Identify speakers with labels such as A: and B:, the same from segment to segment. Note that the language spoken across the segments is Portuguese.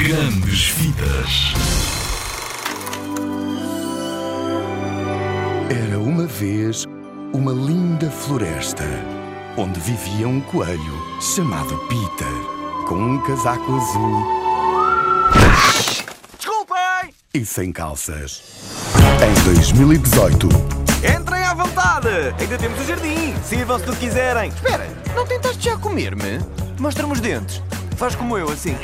A: Grandes Vidas.
B: Era uma vez uma linda floresta onde vivia um coelho chamado Peter, com um casaco azul
C: Desculpem!
B: e sem calças. Em 2018,
C: Entrem à vontade! Ainda temos o jardim! Sirvam-se do que quiserem! Espera, não tentaste já comer-me? Mostra-me os dentes. Faz como eu, assim.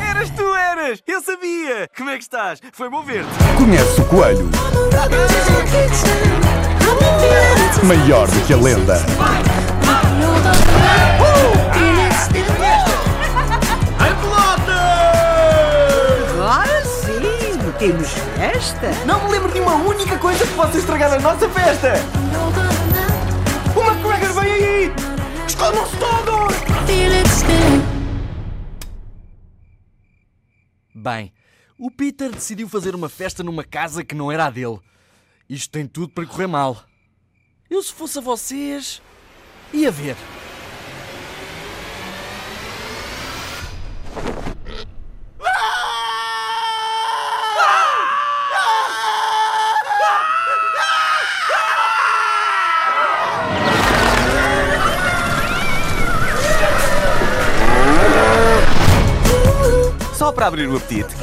C: Eras tu, eras! Eu sabia! Como é que estás? Foi bom ver-te!
B: conhece o coelho maior do que a lenda.
D: Agora sim, temos festa.
C: Não me lembro de uma única coisa que possa estragar a nossa festa!
E: Bem, o Peter decidiu fazer uma festa numa casa que não era a dele. Isto tem tudo para correr mal. Eu, se fosse a vocês, ia ver.
C: Só para abrir o apetite.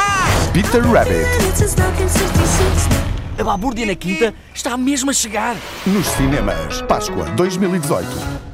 B: Peter Rabbit,
E: A balbúrdia na quinta está mesmo a chegar.
B: nos cinemas, Páscoa 2018.